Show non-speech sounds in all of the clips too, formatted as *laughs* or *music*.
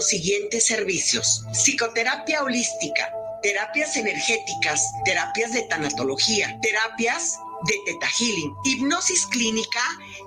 los siguientes servicios. Psicoterapia holística, terapias energéticas, terapias de tanatología, terapias de Teta Healing, hipnosis clínica,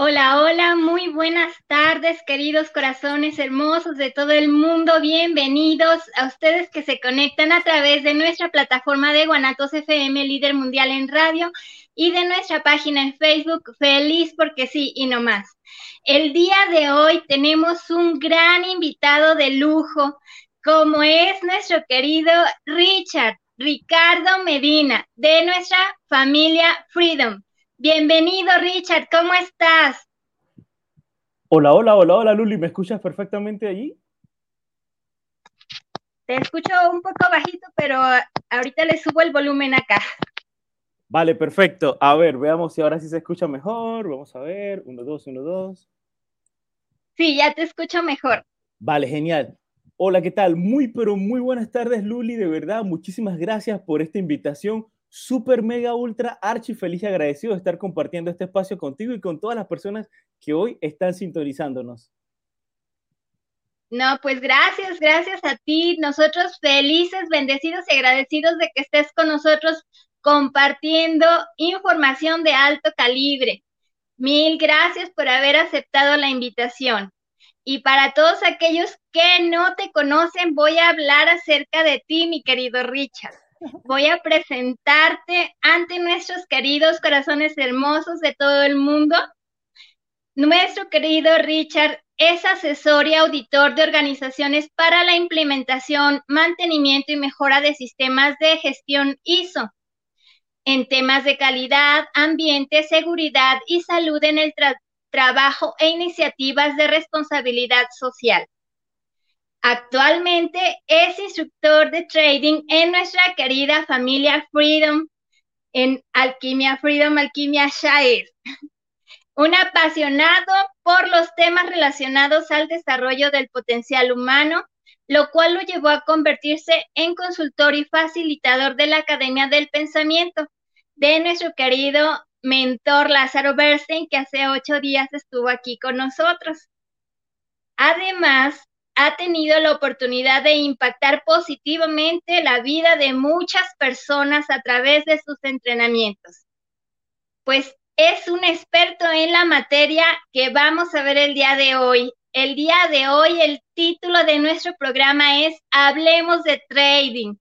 Hola, hola, muy buenas tardes, queridos corazones hermosos de todo el mundo. Bienvenidos a ustedes que se conectan a través de nuestra plataforma de Guanatos FM, líder mundial en radio, y de nuestra página en Facebook, Feliz porque sí y no más. El día de hoy tenemos un gran invitado de lujo, como es nuestro querido Richard, Ricardo Medina, de nuestra familia Freedom. Bienvenido, Richard, ¿cómo estás? Hola, hola, hola, hola, Luli, ¿me escuchas perfectamente allí? Te escucho un poco bajito, pero ahorita le subo el volumen acá. Vale, perfecto. A ver, veamos si ahora sí se escucha mejor. Vamos a ver. Uno, dos, uno, dos. Sí, ya te escucho mejor. Vale, genial. Hola, ¿qué tal? Muy, pero muy buenas tardes, Luli. De verdad, muchísimas gracias por esta invitación super, mega, ultra, archi feliz y agradecido de estar compartiendo este espacio contigo y con todas las personas que hoy están sintonizándonos. No, pues gracias, gracias a ti. Nosotros felices, bendecidos y agradecidos de que estés con nosotros compartiendo información de alto calibre. Mil gracias por haber aceptado la invitación. Y para todos aquellos que no te conocen, voy a hablar acerca de ti, mi querido Richard voy a presentarte ante nuestros queridos corazones hermosos de todo el mundo. Nuestro querido Richard es asesor y auditor de organizaciones para la implementación, mantenimiento y mejora de sistemas de gestión ISO en temas de calidad, ambiente, seguridad y salud en el trabajo e iniciativas de responsabilidad social. Actualmente es instructor de trading en nuestra querida familia Freedom, en Alquimia Freedom, Alquimia Shire. *laughs* Un apasionado por los temas relacionados al desarrollo del potencial humano, lo cual lo llevó a convertirse en consultor y facilitador de la Academia del Pensamiento de nuestro querido mentor Lázaro Bernstein, que hace ocho días estuvo aquí con nosotros. Además, ha tenido la oportunidad de impactar positivamente la vida de muchas personas a través de sus entrenamientos. Pues es un experto en la materia que vamos a ver el día de hoy. El día de hoy el título de nuestro programa es Hablemos de Trading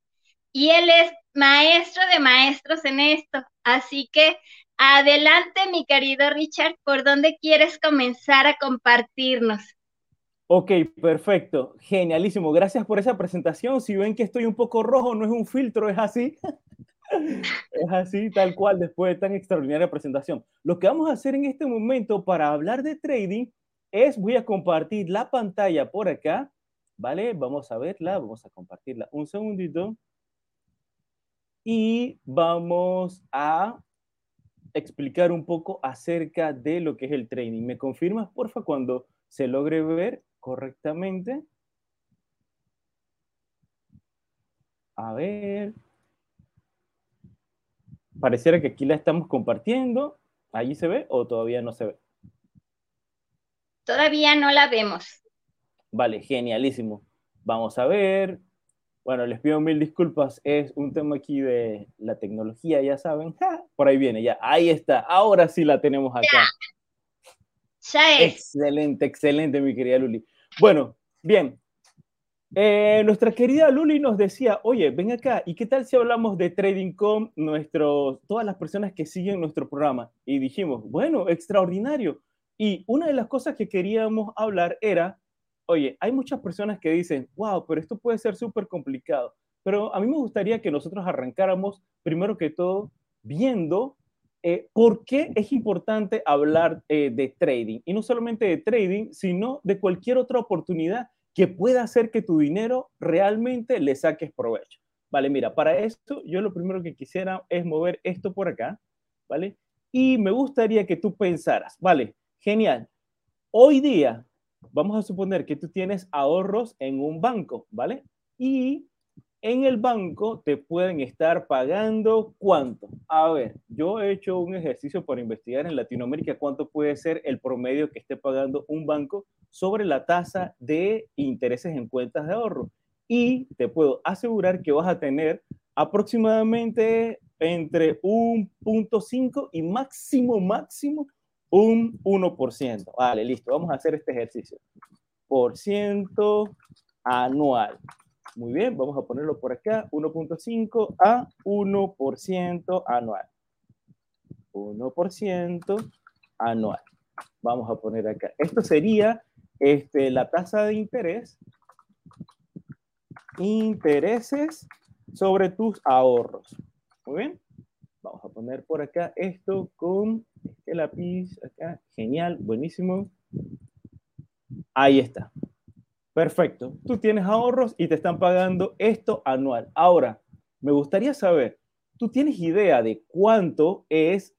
y él es maestro de maestros en esto. Así que adelante, mi querido Richard, ¿por dónde quieres comenzar a compartirnos? Ok, perfecto, genialísimo. Gracias por esa presentación. Si ven que estoy un poco rojo, no es un filtro, es así. *laughs* es así, tal cual, después de tan extraordinaria presentación. Lo que vamos a hacer en este momento para hablar de trading es, voy a compartir la pantalla por acá, ¿vale? Vamos a verla, vamos a compartirla un segundito. Y vamos a explicar un poco acerca de lo que es el trading. ¿Me confirmas, porfa, cuando se logre ver correctamente. A ver. Pareciera que aquí la estamos compartiendo. ¿Allí se ve o todavía no se ve? Todavía no la vemos. Vale, genialísimo. Vamos a ver. Bueno, les pido mil disculpas. Es un tema aquí de la tecnología, ya saben. por ahí viene, ya. Ahí está. Ahora sí la tenemos acá. Ya, es. Excelente, excelente, mi querida Luli. Bueno, bien. Eh, nuestra querida Luli nos decía, oye, ven acá, ¿y qué tal si hablamos de Trading con nuestros, todas las personas que siguen nuestro programa? Y dijimos, bueno, extraordinario. Y una de las cosas que queríamos hablar era oye, hay muchas personas que dicen, wow, pero esto puede ser súper complicado. Pero a mí me gustaría que nosotros arrancáramos, primero que todo, viendo eh, por qué es importante hablar eh, de trading. Y no solamente de trading, sino de cualquier otra oportunidad que pueda hacer que tu dinero realmente le saques provecho. Vale, mira, para esto yo lo primero que quisiera es mover esto por acá, ¿vale? Y me gustaría que tú pensaras, vale, genial. Hoy día vamos a suponer que tú tienes ahorros en un banco, ¿vale? Y en el banco te pueden estar pagando cuánto. A ver, yo he hecho un ejercicio para investigar en Latinoamérica cuánto puede ser el promedio que esté pagando un banco sobre la tasa de intereses en cuentas de ahorro. Y te puedo asegurar que vas a tener aproximadamente entre un punto cinco y máximo, máximo un 1%. Vale, listo. Vamos a hacer este ejercicio. Por ciento anual. Muy bien, vamos a ponerlo por acá. 1.5 a 1% anual. 1% anual. Vamos a poner acá. Esto sería este, la tasa de interés. Intereses sobre tus ahorros. Muy bien. Vamos a poner por acá esto con este lápiz acá. Genial, buenísimo. Ahí está. Perfecto. Tú tienes ahorros y te están pagando esto anual. Ahora, me gustaría saber, ¿tú tienes idea de cuánto es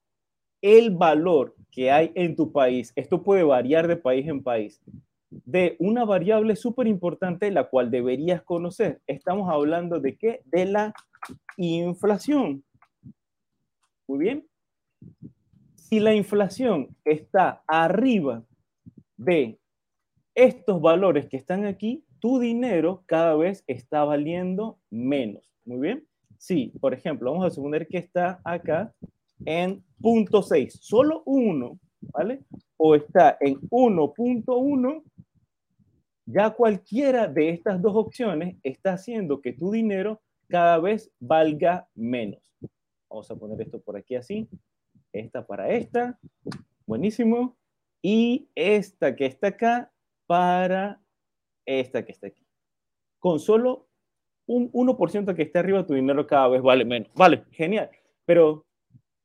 el valor que hay en tu país? Esto puede variar de país en país. De una variable súper importante, la cual deberías conocer. Estamos hablando de qué? De la inflación. Muy bien. Si la inflación está arriba de estos valores que están aquí, tu dinero cada vez está valiendo menos. Muy bien. Si, por ejemplo, vamos a suponer que está acá en 0.6, solo uno, ¿vale? O está en 1.1, ya cualquiera de estas dos opciones está haciendo que tu dinero cada vez valga menos. Vamos a poner esto por aquí así. Esta para esta. Buenísimo. Y esta que está acá para esta que está aquí. Con solo un 1% que esté arriba, tu dinero cada vez vale menos. Vale, genial. Pero,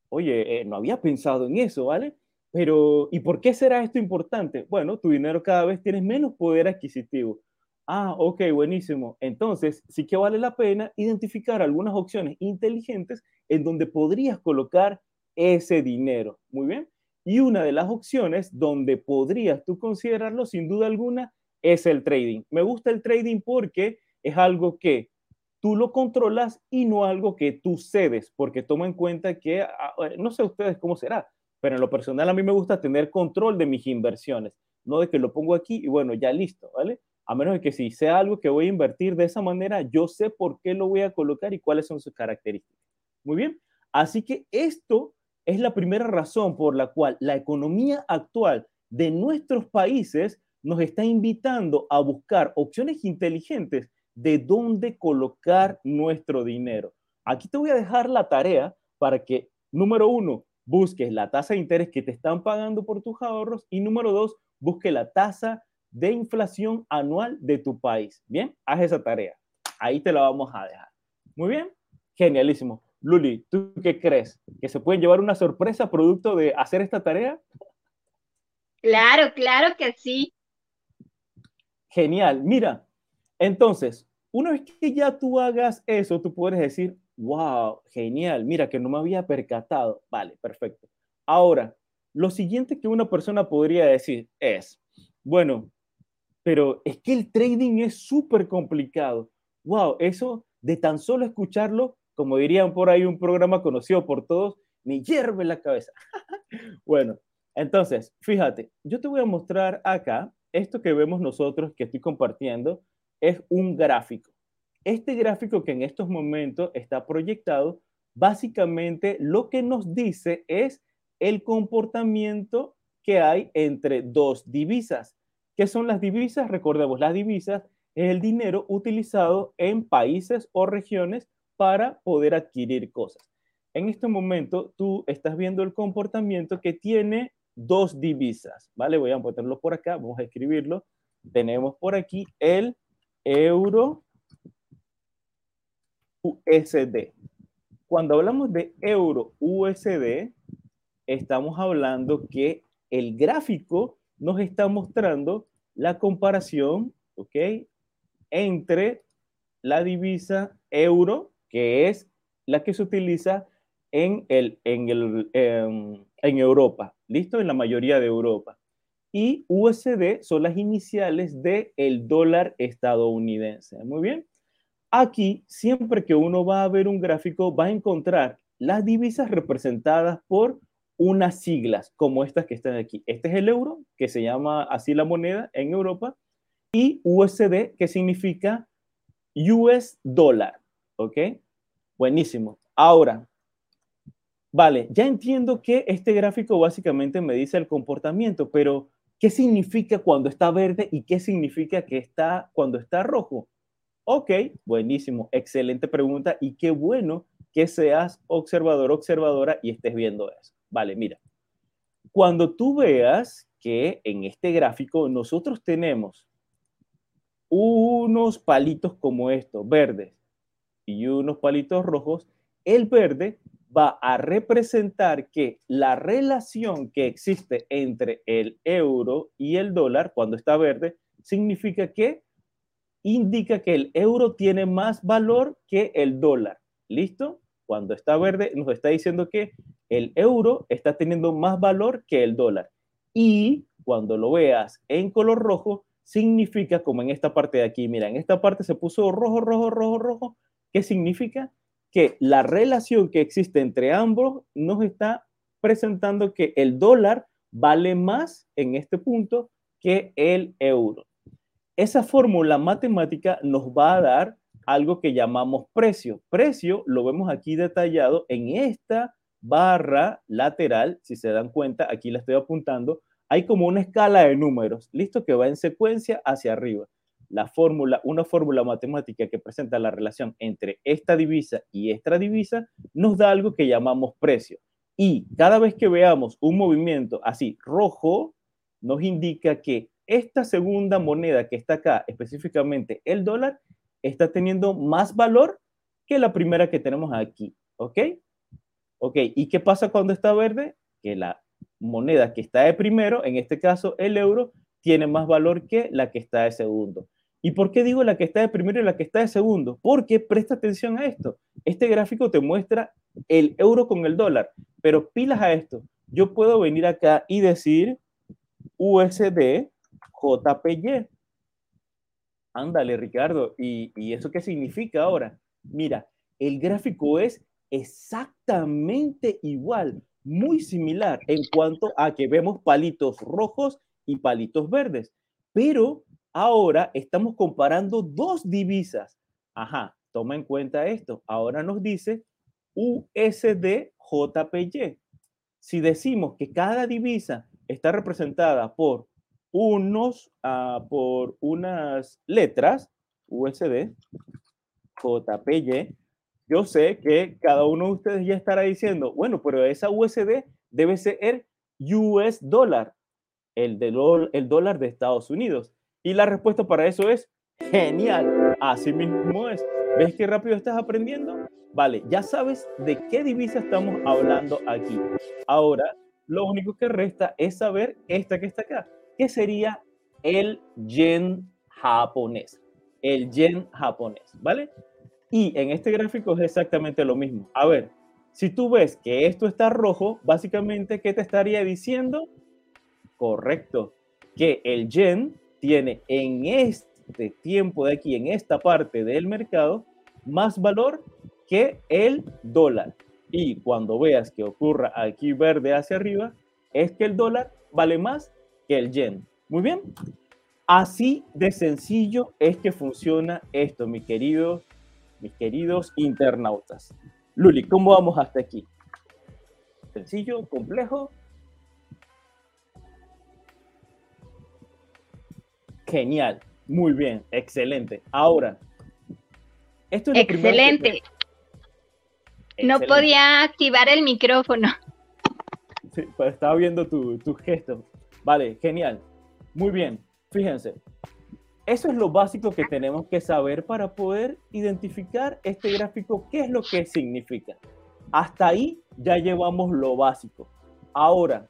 oye, eh, no había pensado en eso, ¿vale? Pero, ¿y por qué será esto importante? Bueno, tu dinero cada vez tiene menos poder adquisitivo. Ah, ok, buenísimo. Entonces, sí que vale la pena identificar algunas opciones inteligentes en donde podrías colocar ese dinero. Muy bien. Y una de las opciones donde podrías tú considerarlo, sin duda alguna, es el trading. Me gusta el trading porque es algo que tú lo controlas y no algo que tú cedes, porque toma en cuenta que, ah, eh, no sé ustedes cómo será, pero en lo personal a mí me gusta tener control de mis inversiones, no de que lo pongo aquí y bueno, ya listo, ¿vale? a menos de que si sea algo que voy a invertir de esa manera, yo sé por qué lo voy a colocar y cuáles son sus características. Muy bien, así que esto es la primera razón por la cual la economía actual de nuestros países nos está invitando a buscar opciones inteligentes de dónde colocar nuestro dinero. Aquí te voy a dejar la tarea para que, número uno, busques la tasa de interés que te están pagando por tus ahorros y número dos, busque la tasa de inflación anual de tu país. Bien, haz esa tarea. Ahí te la vamos a dejar. Muy bien, genialísimo. Luli, ¿tú qué crees? ¿Que se pueden llevar una sorpresa producto de hacer esta tarea? Claro, claro que sí. Genial. Mira, entonces, una vez que ya tú hagas eso, tú puedes decir, wow, genial, mira que no me había percatado. Vale, perfecto. Ahora, lo siguiente que una persona podría decir es, bueno, pero es que el trading es súper complicado. Wow, eso de tan solo escucharlo, como dirían por ahí un programa conocido por todos, me hierve la cabeza. *laughs* bueno, entonces, fíjate, yo te voy a mostrar acá, esto que vemos nosotros, que estoy compartiendo, es un gráfico. Este gráfico que en estos momentos está proyectado, básicamente lo que nos dice es el comportamiento que hay entre dos divisas. ¿Qué son las divisas? Recordemos, las divisas es el dinero utilizado en países o regiones para poder adquirir cosas. En este momento tú estás viendo el comportamiento que tiene dos divisas, ¿vale? Voy a ponerlo por acá, vamos a escribirlo. Tenemos por aquí el euro USD. Cuando hablamos de euro USD, estamos hablando que el gráfico nos está mostrando la comparación, ¿ok? Entre la divisa euro, que es la que se utiliza en, el, en, el, em, en Europa, ¿listo? En la mayoría de Europa. Y USD son las iniciales del el dólar estadounidense. Muy bien. Aquí, siempre que uno va a ver un gráfico, va a encontrar las divisas representadas por unas siglas como estas que están aquí. Este es el euro, que se llama así la moneda en Europa, y USD, que significa US dólar. ¿Ok? Buenísimo. Ahora, vale, ya entiendo que este gráfico básicamente me dice el comportamiento, pero ¿qué significa cuando está verde y qué significa que está cuando está rojo? Ok, buenísimo, excelente pregunta y qué bueno que seas observador, observadora y estés viendo eso. Vale, mira, cuando tú veas que en este gráfico nosotros tenemos unos palitos como estos, verdes, y unos palitos rojos, el verde va a representar que la relación que existe entre el euro y el dólar, cuando está verde, significa que indica que el euro tiene más valor que el dólar. ¿Listo? Cuando está verde, nos está diciendo que el euro está teniendo más valor que el dólar. Y cuando lo veas en color rojo, significa como en esta parte de aquí, mira, en esta parte se puso rojo, rojo, rojo, rojo. ¿Qué significa? Que la relación que existe entre ambos nos está presentando que el dólar vale más en este punto que el euro. Esa fórmula matemática nos va a dar algo que llamamos precio. Precio lo vemos aquí detallado en esta barra lateral, si se dan cuenta, aquí la estoy apuntando, hay como una escala de números, listo, que va en secuencia hacia arriba. La fórmula, una fórmula matemática que presenta la relación entre esta divisa y esta divisa, nos da algo que llamamos precio. Y cada vez que veamos un movimiento así rojo, nos indica que esta segunda moneda que está acá, específicamente el dólar, está teniendo más valor que la primera que tenemos aquí. ¿Ok? Ok, ¿y qué pasa cuando está verde? Que la moneda que está de primero, en este caso el euro, tiene más valor que la que está de segundo. ¿Y por qué digo la que está de primero y la que está de segundo? Porque presta atención a esto. Este gráfico te muestra el euro con el dólar, pero pilas a esto. Yo puedo venir acá y decir USD JPY. Ándale, Ricardo. ¿Y, ¿Y eso qué significa ahora? Mira, el gráfico es exactamente igual, muy similar en cuanto a que vemos palitos rojos y palitos verdes. Pero ahora estamos comparando dos divisas. Ajá, toma en cuenta esto. Ahora nos dice USD JPY. Si decimos que cada divisa está representada por unos uh, por unas letras USD, JPY, yo sé que cada uno de ustedes ya estará diciendo, bueno, pero esa USD debe ser US dólar, el, de el dólar de Estados Unidos. Y la respuesta para eso es genial. Así mismo es. ¿Ves qué rápido estás aprendiendo? Vale, ya sabes de qué divisa estamos hablando aquí. Ahora, lo único que resta es saber esta que está acá que sería el yen japonés. El yen japonés, ¿vale? Y en este gráfico es exactamente lo mismo. A ver, si tú ves que esto está rojo, básicamente, ¿qué te estaría diciendo? Correcto, que el yen tiene en este tiempo de aquí, en esta parte del mercado, más valor que el dólar. Y cuando veas que ocurra aquí verde hacia arriba, es que el dólar vale más que el yen. Muy bien. Así de sencillo es que funciona esto, mis queridos, mis queridos internautas. Luli, ¿cómo vamos hasta aquí? Sencillo, complejo. Genial, muy bien, excelente. Ahora, esto es excelente. No podía activar el micrófono. Sí, pues estaba viendo tus tu gestos. Vale, genial. Muy bien. Fíjense, eso es lo básico que tenemos que saber para poder identificar este gráfico, qué es lo que significa. Hasta ahí ya llevamos lo básico. Ahora,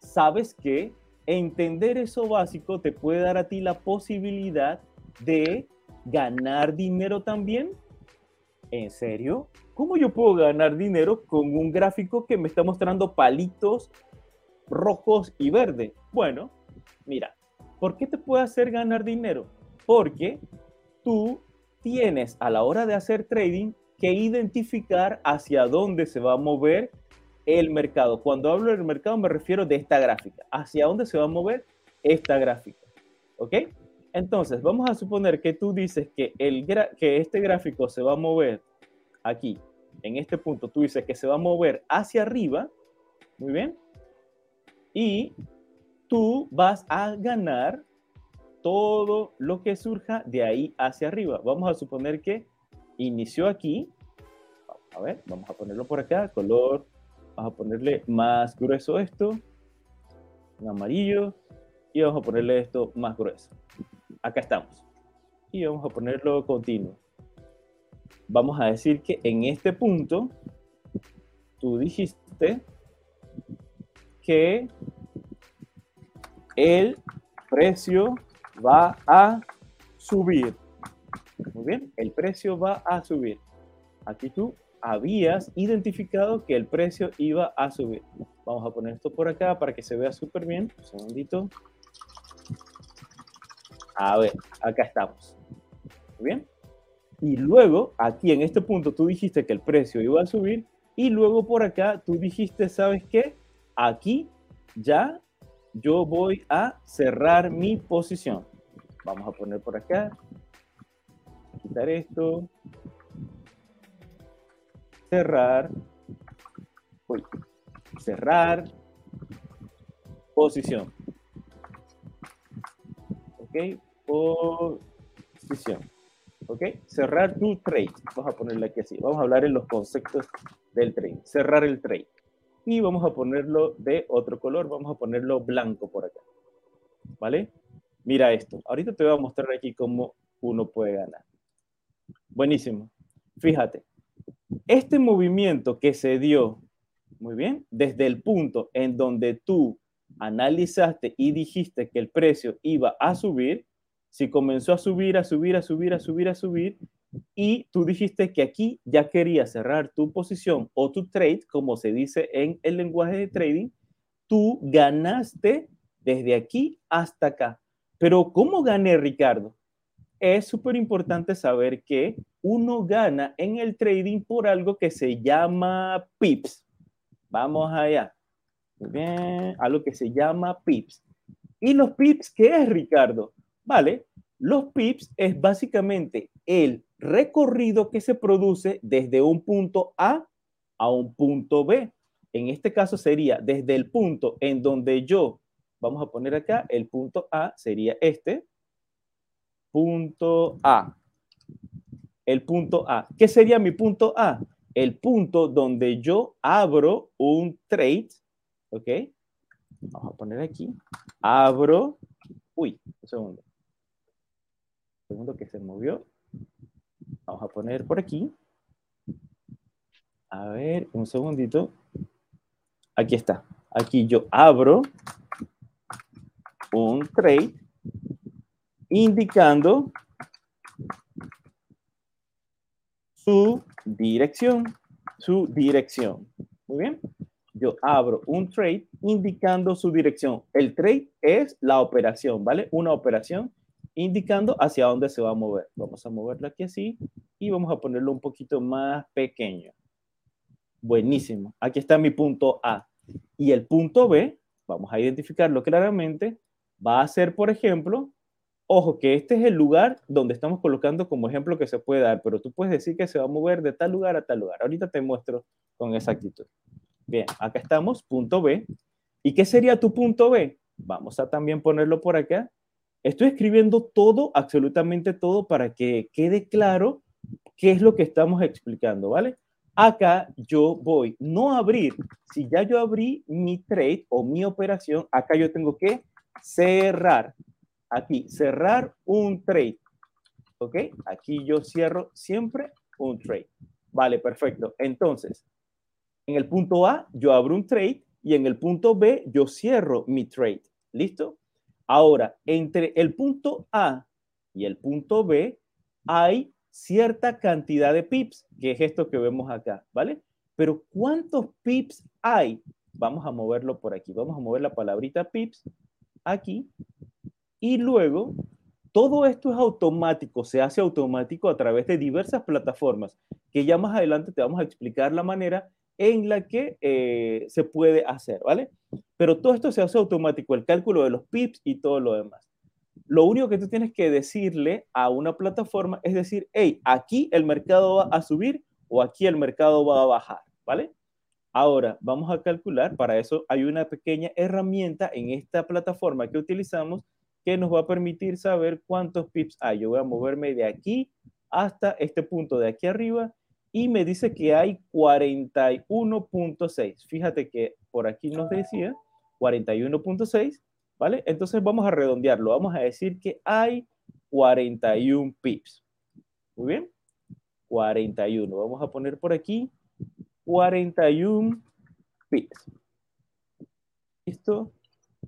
¿sabes que Entender eso básico te puede dar a ti la posibilidad de ganar dinero también. ¿En serio? ¿Cómo yo puedo ganar dinero con un gráfico que me está mostrando palitos rojos y verdes? Bueno, mira, ¿Por qué te puede hacer ganar dinero? Porque tú tienes a la hora de hacer trading que identificar hacia dónde se va a mover el mercado. Cuando hablo del mercado me refiero de esta gráfica. Hacia dónde se va a mover esta gráfica. ¿Ok? Entonces, vamos a suponer que tú dices que, el que este gráfico se va a mover aquí, en este punto, tú dices que se va a mover hacia arriba. Muy bien. Y tú vas a ganar todo lo que surja de ahí hacia arriba. Vamos a suponer que inició aquí. a ver, vamos a ponerlo por acá, color. Vamos a ponerle más grueso esto, en amarillo, y vamos a ponerle esto más grueso. Acá estamos. Y vamos a ponerlo continuo. Vamos a decir que en este punto, tú dijiste que el precio va a subir. Muy bien, el precio va a subir. Aquí tú habías identificado que el precio iba a subir. Vamos a poner esto por acá para que se vea súper bien. Un segundito. A ver, acá estamos. Bien. Y luego, aquí en este punto, tú dijiste que el precio iba a subir. Y luego por acá, tú dijiste, ¿sabes qué? Aquí ya yo voy a cerrar mi posición. Vamos a poner por acá, quitar esto, cerrar, cerrar, posición. Ok, posición. Ok, cerrar tu trade. Vamos a ponerle aquí así. Vamos a hablar en los conceptos del trade. Cerrar el trade y vamos a ponerlo de otro color, vamos a ponerlo blanco por acá. ¿Vale? Mira esto. Ahorita te voy a mostrar aquí cómo uno puede ganar. Buenísimo. Fíjate, este movimiento que se dio, muy bien, desde el punto en donde tú analizaste y dijiste que el precio iba a subir, si comenzó a subir, a subir, a subir, a subir, a subir, y tú dijiste que aquí ya querías cerrar tu posición o tu trade, como se dice en el lenguaje de trading, tú ganaste desde aquí hasta acá. Pero ¿cómo gané, Ricardo? Es súper importante saber que uno gana en el trading por algo que se llama pips. Vamos allá. Muy bien, algo que se llama pips. ¿Y los pips qué es, Ricardo? Vale, los pips es básicamente el recorrido que se produce desde un punto A a un punto B. En este caso sería desde el punto en donde yo, vamos a poner acá, el punto A sería este, punto A. El punto A. ¿Qué sería mi punto A? El punto donde yo abro un trade, ¿ok? Vamos a poner aquí, abro, uy, un segundo, un segundo que se movió, Vamos a poner por aquí. A ver, un segundito. Aquí está. Aquí yo abro un trade indicando su dirección, su dirección. Muy bien. Yo abro un trade indicando su dirección. El trade es la operación, ¿vale? Una operación indicando hacia dónde se va a mover. Vamos a moverlo aquí así y vamos a ponerlo un poquito más pequeño. Buenísimo. Aquí está mi punto A. Y el punto B, vamos a identificarlo claramente, va a ser, por ejemplo, ojo, que este es el lugar donde estamos colocando como ejemplo que se puede dar, pero tú puedes decir que se va a mover de tal lugar a tal lugar. Ahorita te muestro con exactitud. Bien, acá estamos, punto B. ¿Y qué sería tu punto B? Vamos a también ponerlo por acá. Estoy escribiendo todo, absolutamente todo, para que quede claro qué es lo que estamos explicando, ¿vale? Acá yo voy no a abrir. Si ya yo abrí mi trade o mi operación, acá yo tengo que cerrar. Aquí, cerrar un trade. ¿Ok? Aquí yo cierro siempre un trade. Vale, perfecto. Entonces, en el punto A yo abro un trade y en el punto B yo cierro mi trade. ¿Listo? Ahora, entre el punto A y el punto B hay cierta cantidad de pips, que es esto que vemos acá, ¿vale? Pero ¿cuántos pips hay? Vamos a moverlo por aquí. Vamos a mover la palabrita pips aquí. Y luego, todo esto es automático, se hace automático a través de diversas plataformas, que ya más adelante te vamos a explicar la manera en la que eh, se puede hacer, ¿vale? Pero todo esto se hace automático, el cálculo de los pips y todo lo demás. Lo único que tú tienes que decirle a una plataforma es decir, hey, aquí el mercado va a subir o aquí el mercado va a bajar, ¿vale? Ahora, vamos a calcular, para eso hay una pequeña herramienta en esta plataforma que utilizamos que nos va a permitir saber cuántos pips hay. Yo voy a moverme de aquí hasta este punto de aquí arriba y me dice que hay 41.6. Fíjate que por aquí nos decía 41.6 ¿vale? Entonces vamos a redondearlo, vamos a decir que hay 41 pips. Muy bien, 41. Vamos a poner por aquí 41 pips. ¿Listo?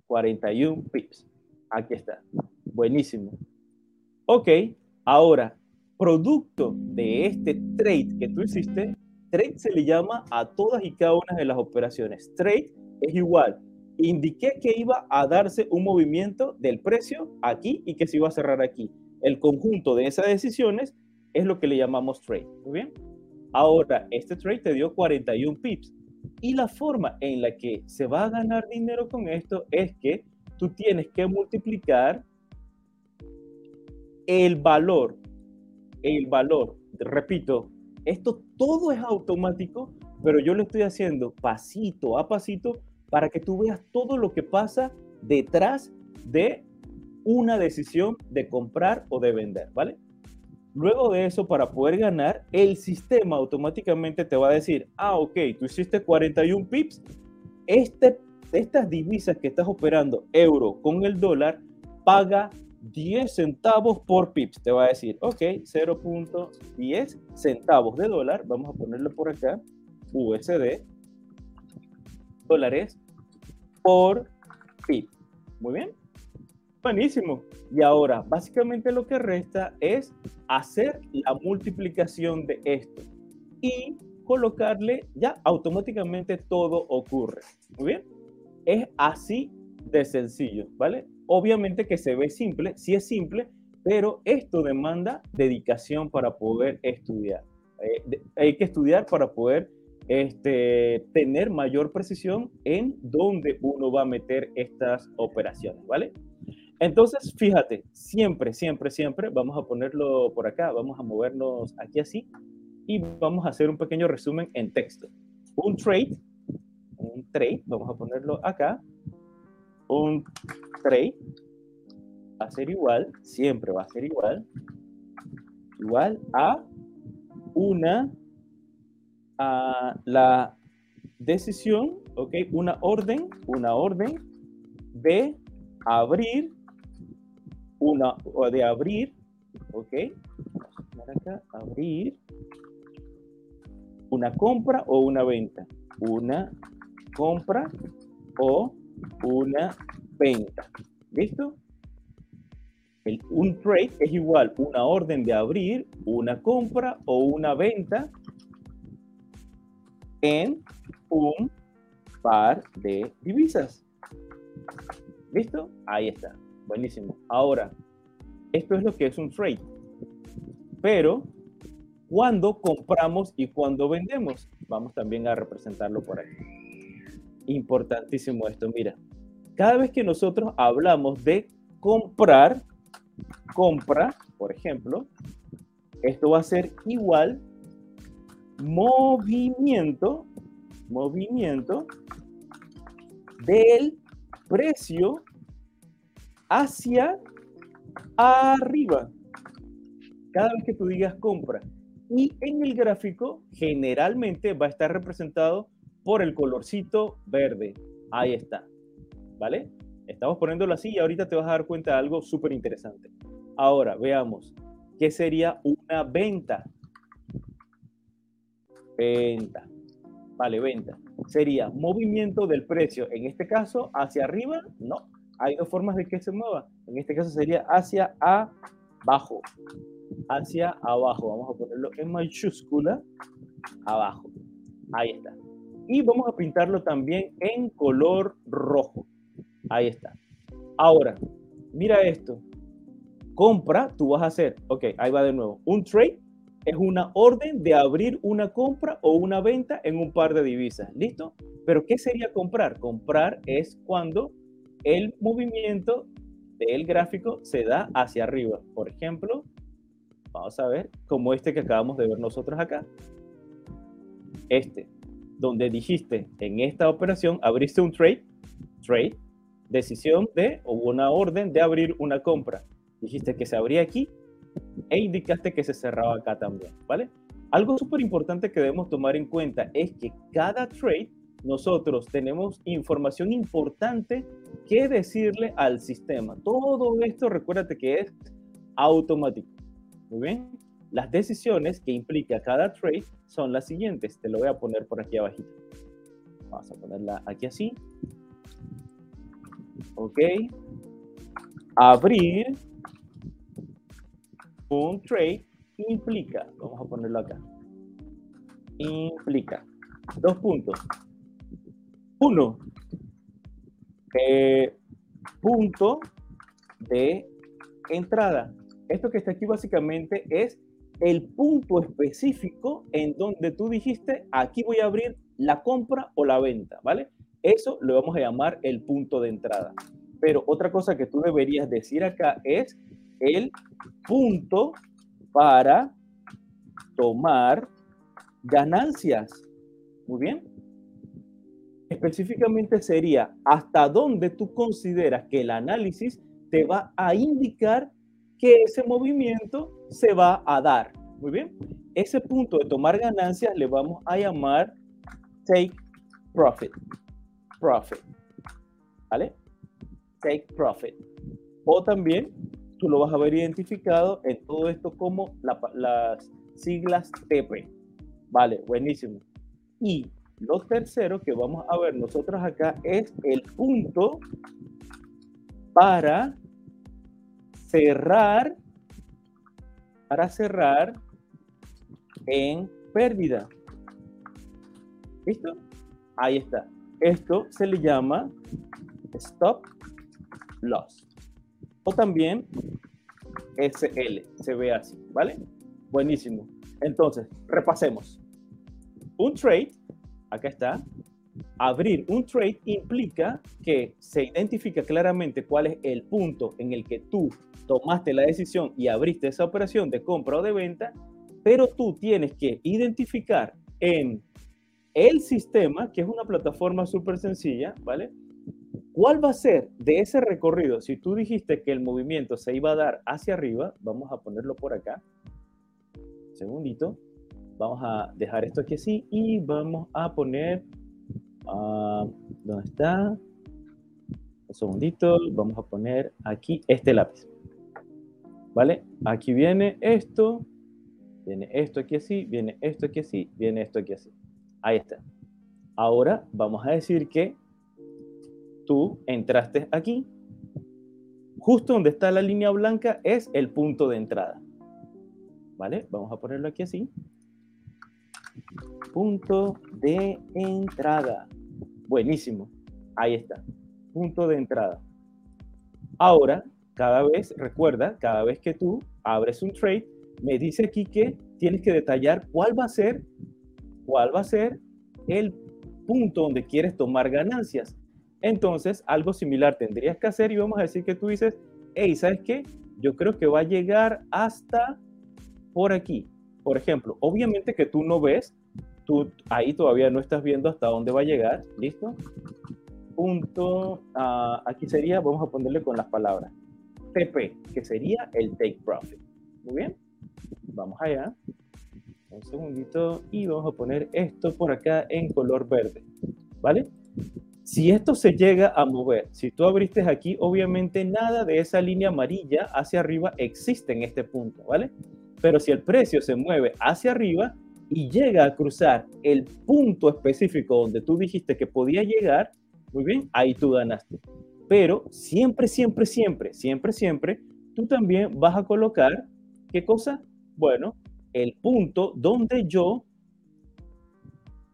41 pips. Aquí está. Buenísimo. Ok, ahora, producto de este trade que tú hiciste, trade se le llama a todas y cada una de las operaciones. Trade es igual indiqué que iba a darse un movimiento del precio aquí y que se iba a cerrar aquí. El conjunto de esas decisiones es lo que le llamamos trade. Muy bien. Ahora, este trade te dio 41 pips. Y la forma en la que se va a ganar dinero con esto es que tú tienes que multiplicar el valor, el valor, repito, esto todo es automático, pero yo lo estoy haciendo pasito a pasito para que tú veas todo lo que pasa detrás de una decisión de comprar o de vender, ¿vale? Luego de eso, para poder ganar, el sistema automáticamente te va a decir, ah, ok, tú hiciste 41 pips, este, estas divisas que estás operando, euro con el dólar, paga 10 centavos por pips. Te va a decir, ok, 0.10 centavos de dólar, vamos a ponerlo por acá, USD, dólares por PIB. Muy bien. Buenísimo. Y ahora, básicamente lo que resta es hacer la multiplicación de esto y colocarle, ya automáticamente todo ocurre. Muy bien. Es así de sencillo, ¿vale? Obviamente que se ve simple, sí es simple, pero esto demanda dedicación para poder estudiar. Eh, hay que estudiar para poder este, tener mayor precisión en dónde uno va a meter estas operaciones, ¿vale? Entonces, fíjate, siempre, siempre, siempre, vamos a ponerlo por acá, vamos a movernos aquí así y vamos a hacer un pequeño resumen en texto. Un trade, un trade, vamos a ponerlo acá, un trade va a ser igual, siempre va a ser igual, igual a una a la decisión, ¿ok? Una orden, una orden de abrir, una, o de abrir, ¿ok? Acá, abrir una compra o una venta. Una compra o una venta. ¿Listo? El, un trade es igual una orden de abrir, una compra o una venta en un par de divisas. ¿Listo? Ahí está. Buenísimo. Ahora, Esto es lo que es un trade. Pero, cuando compramos y cuando vendemos? Vamos también a representarlo por ahí. Importantísimo esto, mira. Cada vez que nosotros hablamos de comprar, compra, por ejemplo, esto va a ser igual movimiento, movimiento del precio hacia arriba. Cada vez que tú digas compra. Y en el gráfico generalmente va a estar representado por el colorcito verde. Ahí está. ¿Vale? Estamos poniéndolo así y ahorita te vas a dar cuenta de algo súper interesante. Ahora, veamos. ¿Qué sería una venta? Venta. Vale, venta. Sería movimiento del precio. En este caso, hacia arriba, no. Hay dos formas de que se mueva. En este caso sería hacia abajo. Hacia abajo. Vamos a ponerlo en mayúscula. Abajo. Ahí está. Y vamos a pintarlo también en color rojo. Ahí está. Ahora, mira esto. Compra, tú vas a hacer, ok, ahí va de nuevo. Un trade es una orden de abrir una compra o una venta en un par de divisas. ¿Listo? Pero ¿qué sería comprar? Comprar es cuando el movimiento del gráfico se da hacia arriba. Por ejemplo, vamos a ver como este que acabamos de ver nosotros acá. Este, donde dijiste en esta operación, abriste un trade, trade, decisión de o una orden de abrir una compra. Dijiste que se abría aquí e indicaste que se cerraba acá también, ¿vale? Algo súper importante que debemos tomar en cuenta es que cada trade nosotros tenemos información importante que decirle al sistema. Todo esto, recuérdate que es automático. Muy bien. Las decisiones que implica cada trade son las siguientes. Te lo voy a poner por aquí abajito. Vamos a ponerla aquí así. Ok. Abrir un trade implica, vamos a ponerlo acá, implica dos puntos. Uno, eh, punto de entrada. Esto que está aquí básicamente es el punto específico en donde tú dijiste, aquí voy a abrir la compra o la venta, ¿vale? Eso lo vamos a llamar el punto de entrada. Pero otra cosa que tú deberías decir acá es el punto para tomar ganancias. Muy bien. Específicamente sería hasta dónde tú consideras que el análisis te va a indicar que ese movimiento se va a dar. Muy bien. Ese punto de tomar ganancias le vamos a llamar take profit. Profit. ¿Vale? Take profit. O también tú lo vas a ver identificado en todo esto como las siglas TP. Vale, buenísimo. Y lo tercero que vamos a ver nosotros acá es el punto para cerrar, para cerrar en pérdida. ¿Listo? Ahí está. Esto se le llama stop loss o también SL, se ve así, ¿vale? Buenísimo. Entonces, repasemos. Un trade, acá está, abrir un trade implica que se identifica claramente cuál es el punto en el que tú tomaste la decisión y abriste esa operación de compra o de venta, pero tú tienes que identificar en el sistema, que es una plataforma súper sencilla, ¿vale? ¿Cuál va a ser de ese recorrido? Si tú dijiste que el movimiento se iba a dar hacia arriba, vamos a ponerlo por acá. Un segundito. Vamos a dejar esto aquí así y vamos a poner... Uh, ¿Dónde está? Un segundito. Vamos a poner aquí este lápiz. ¿Vale? Aquí viene esto. Viene esto aquí así. Viene esto aquí así. Viene esto aquí así. Ahí está. Ahora vamos a decir que tú entraste aquí. Justo donde está la línea blanca es el punto de entrada. ¿Vale? Vamos a ponerlo aquí así. Punto de entrada. Buenísimo. Ahí está. Punto de entrada. Ahora, cada vez, recuerda, cada vez que tú abres un trade, me dice aquí que tienes que detallar cuál va a ser, cuál va a ser el punto donde quieres tomar ganancias. Entonces, algo similar tendrías que hacer y vamos a decir que tú dices, hey, ¿sabes qué? Yo creo que va a llegar hasta por aquí. Por ejemplo, obviamente que tú no ves, tú ahí todavía no estás viendo hasta dónde va a llegar, ¿listo? Punto, ah, aquí sería, vamos a ponerle con las palabras, TP, que sería el take profit. Muy bien, vamos allá. Un segundito y vamos a poner esto por acá en color verde, ¿vale? Si esto se llega a mover, si tú abriste aquí, obviamente nada de esa línea amarilla hacia arriba existe en este punto, ¿vale? Pero si el precio se mueve hacia arriba y llega a cruzar el punto específico donde tú dijiste que podía llegar, muy bien, ahí tú ganaste. Pero siempre, siempre, siempre, siempre, siempre, tú también vas a colocar, ¿qué cosa? Bueno, el punto donde yo,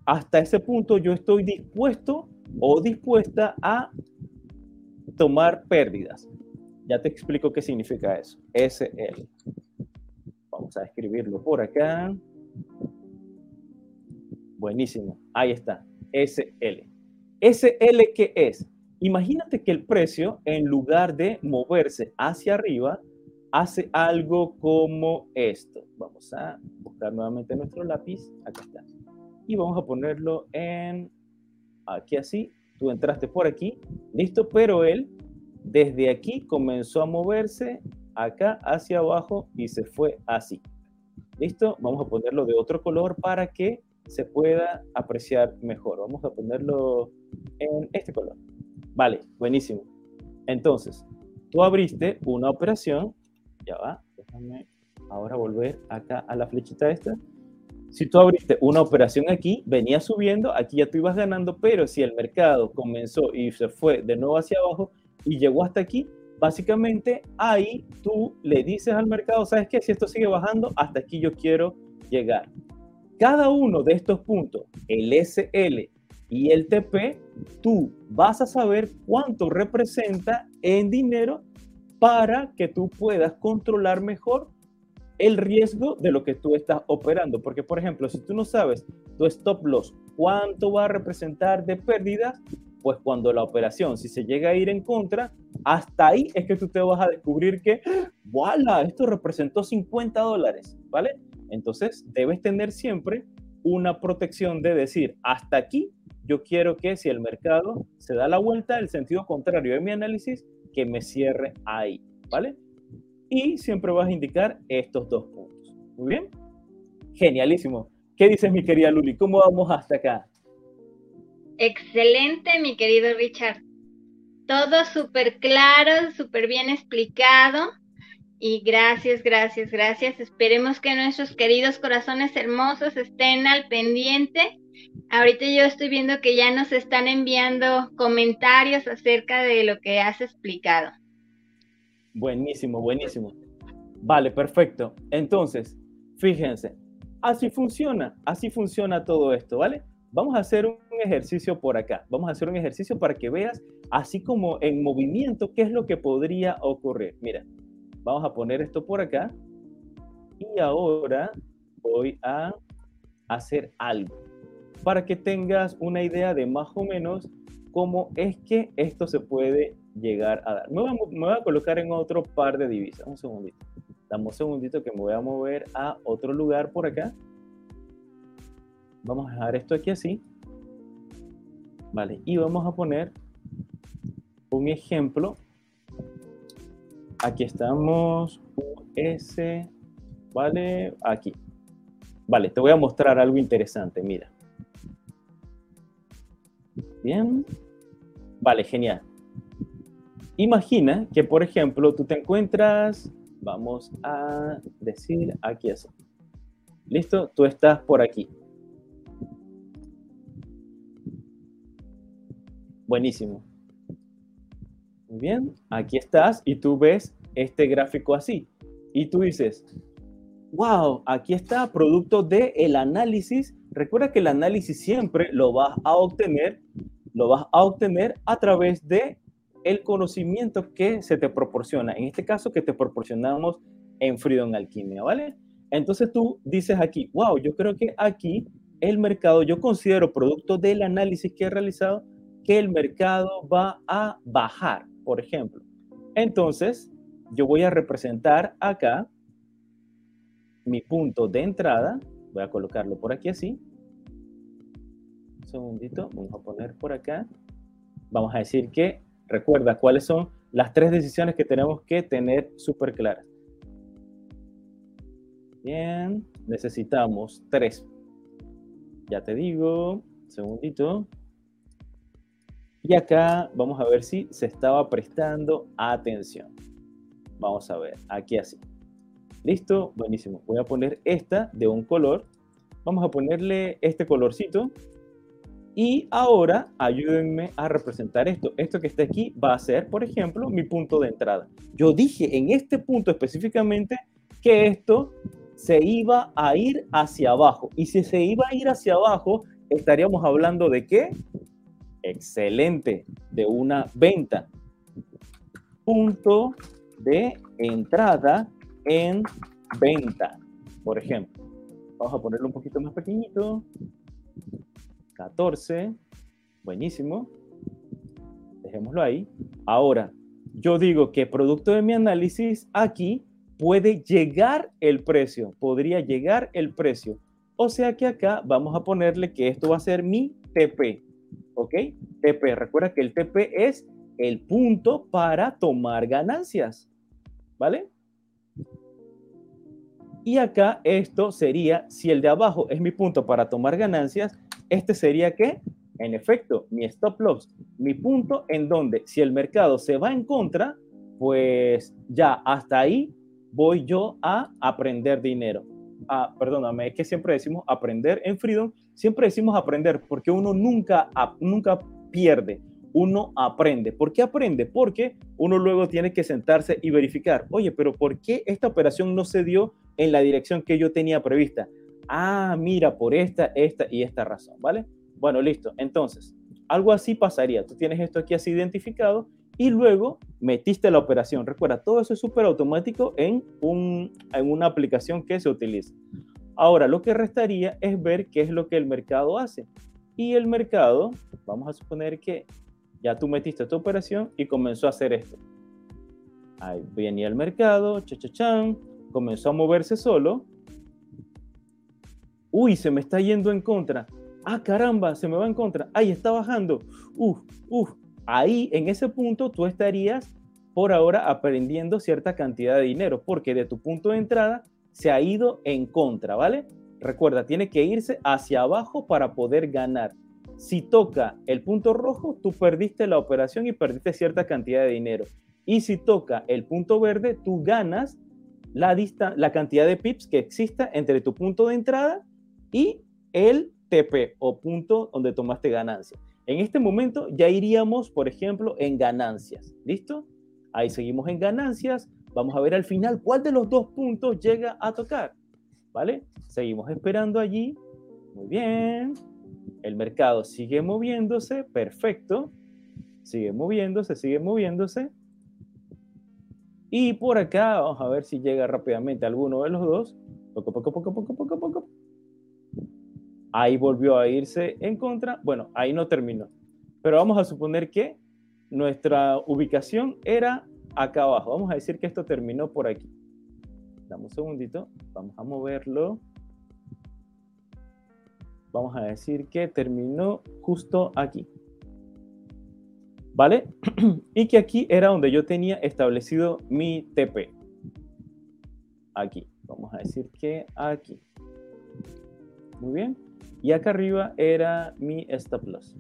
hasta ese punto yo estoy dispuesto o dispuesta a tomar pérdidas. Ya te explico qué significa eso. SL. Vamos a escribirlo por acá. Buenísimo. Ahí está. SL. SL, ¿qué es? Imagínate que el precio, en lugar de moverse hacia arriba, hace algo como esto. Vamos a buscar nuevamente nuestro lápiz. Acá está. Y vamos a ponerlo en aquí así. Tú entraste por aquí. Listo. Pero él, desde aquí, comenzó a moverse acá hacia abajo y se fue así. ¿Listo? Vamos a ponerlo de otro color para que se pueda apreciar mejor. Vamos a ponerlo en este color. Vale, buenísimo. Entonces, tú abriste una operación. Ya va, déjame ahora volver acá a la flechita esta. Si tú abriste una operación aquí, venía subiendo, aquí ya tú ibas ganando, pero si el mercado comenzó y se fue de nuevo hacia abajo y llegó hasta aquí, Básicamente ahí tú le dices al mercado, ¿sabes qué? Si esto sigue bajando, hasta aquí yo quiero llegar. Cada uno de estos puntos, el SL y el TP, tú vas a saber cuánto representa en dinero para que tú puedas controlar mejor el riesgo de lo que tú estás operando. Porque, por ejemplo, si tú no sabes tu stop loss, cuánto va a representar de pérdidas, pues cuando la operación, si se llega a ir en contra, hasta ahí es que tú te vas a descubrir que, voilà, esto representó 50 dólares, ¿vale? Entonces, debes tener siempre una protección de decir, hasta aquí, yo quiero que si el mercado se da la vuelta, el sentido contrario de mi análisis, que me cierre ahí, ¿vale? Y siempre vas a indicar estos dos puntos. Muy bien. Genialísimo. ¿Qué dices, mi querida Luli? ¿Cómo vamos hasta acá? Excelente, mi querido Richard. Todo súper claro, súper bien explicado. Y gracias, gracias, gracias. Esperemos que nuestros queridos corazones hermosos estén al pendiente. Ahorita yo estoy viendo que ya nos están enviando comentarios acerca de lo que has explicado. Buenísimo, buenísimo. Vale, perfecto. Entonces, fíjense, así funciona, así funciona todo esto, ¿vale? Vamos a hacer un ejercicio por acá. Vamos a hacer un ejercicio para que veas, así como en movimiento, qué es lo que podría ocurrir. Mira, vamos a poner esto por acá. Y ahora voy a hacer algo para que tengas una idea de más o menos cómo es que esto se puede llegar a dar. Me voy a, colocar en otro par de divisas. Un segundito. Dame un segundito que me voy a mover a otro lugar por acá. Vamos a dejar esto aquí así. Vale, y vamos a poner un ejemplo. Aquí estamos, US, vale, aquí. Vale, te voy a mostrar algo interesante, mira. Bien. Vale, genial. Imagina que, por ejemplo, tú te encuentras, vamos a decir aquí así. ¿Listo? Tú estás por aquí. Buenísimo. Bien, aquí estás y tú ves este gráfico así. Y tú dices, wow, aquí está producto del el análisis. Recuerda que el análisis siempre lo vas a obtener, lo vas a obtener a través de el conocimiento que se te proporciona, en este caso que te proporcionamos en Freedom Alquimia, ¿vale? Entonces tú dices aquí, wow, yo creo que aquí el mercado, yo considero producto del análisis que he realizado, que el mercado va a bajar, por ejemplo. Entonces, yo voy a representar acá mi punto de entrada. Voy a colocarlo por aquí así. Un segundito, vamos a poner por acá. Vamos a decir que, recuerda cuáles son las tres decisiones que tenemos que tener súper claras. Bien, necesitamos tres. Ya te digo, segundito. Y acá vamos a ver si se estaba prestando atención. Vamos a ver, aquí así. Listo, buenísimo. Voy a poner esta de un color. Vamos a ponerle este colorcito. Y ahora ayúdenme a representar esto. Esto que está aquí va a ser, por ejemplo, mi punto de entrada. Yo dije en este punto específicamente que esto se iba a ir hacia abajo. Y si se iba a ir hacia abajo, estaríamos hablando de qué? Excelente, de una venta. Punto de entrada en venta, por ejemplo. Vamos a ponerlo un poquito más pequeñito. 14. Buenísimo. Dejémoslo ahí. Ahora, yo digo que producto de mi análisis, aquí puede llegar el precio. Podría llegar el precio. O sea que acá vamos a ponerle que esto va a ser mi TP. ¿Ok? TP. Recuerda que el TP es el punto para tomar ganancias. ¿Vale? Y acá esto sería, si el de abajo es mi punto para tomar ganancias, este sería que, en efecto, mi stop loss, mi punto en donde si el mercado se va en contra, pues ya hasta ahí voy yo a aprender dinero. Ah, perdóname, es que siempre decimos aprender en Freedom, siempre decimos aprender porque uno nunca, nunca pierde, uno aprende. ¿Por qué aprende? Porque uno luego tiene que sentarse y verificar, oye, pero ¿por qué esta operación no se dio en la dirección que yo tenía prevista. Ah, mira, por esta, esta y esta razón, ¿vale? Bueno, listo. Entonces, algo así pasaría. Tú tienes esto aquí así identificado y luego metiste la operación. Recuerda, todo eso es súper automático en, un, en una aplicación que se utiliza. Ahora, lo que restaría es ver qué es lo que el mercado hace. Y el mercado, vamos a suponer que ya tú metiste tu operación y comenzó a hacer esto. Ahí venía el mercado, chachachán, comenzó a moverse solo. Uy, se me está yendo en contra. Ah, caramba, se me va en contra. Ahí está bajando. Uf, uf. Ahí, en ese punto, tú estarías por ahora aprendiendo cierta cantidad de dinero, porque de tu punto de entrada se ha ido en contra, ¿vale? Recuerda, tiene que irse hacia abajo para poder ganar. Si toca el punto rojo, tú perdiste la operación y perdiste cierta cantidad de dinero. Y si toca el punto verde, tú ganas la, la cantidad de pips que exista entre tu punto de entrada y el TP o punto donde tomaste ganancia. En este momento ya iríamos, por ejemplo, en ganancias. ¿Listo? Ahí seguimos en ganancias. Vamos a ver al final cuál de los dos puntos llega a tocar. ¿Vale? Seguimos esperando allí. Muy bien. El mercado sigue moviéndose. Perfecto. Sigue moviéndose, sigue moviéndose. Y por acá, vamos a ver si llega rápidamente alguno de los dos. Poco, poco, poco, poco, poco, poco. Ahí volvió a irse en contra. Bueno, ahí no terminó. Pero vamos a suponer que nuestra ubicación era acá abajo. Vamos a decir que esto terminó por aquí. Dame un segundito. Vamos a moverlo. Vamos a decir que terminó justo aquí. ¿vale? *clears throat* y que aquí era donde yo tenía establecido mi TP. Aquí, vamos a decir que aquí. Muy bien. Y acá arriba era mi stop loss.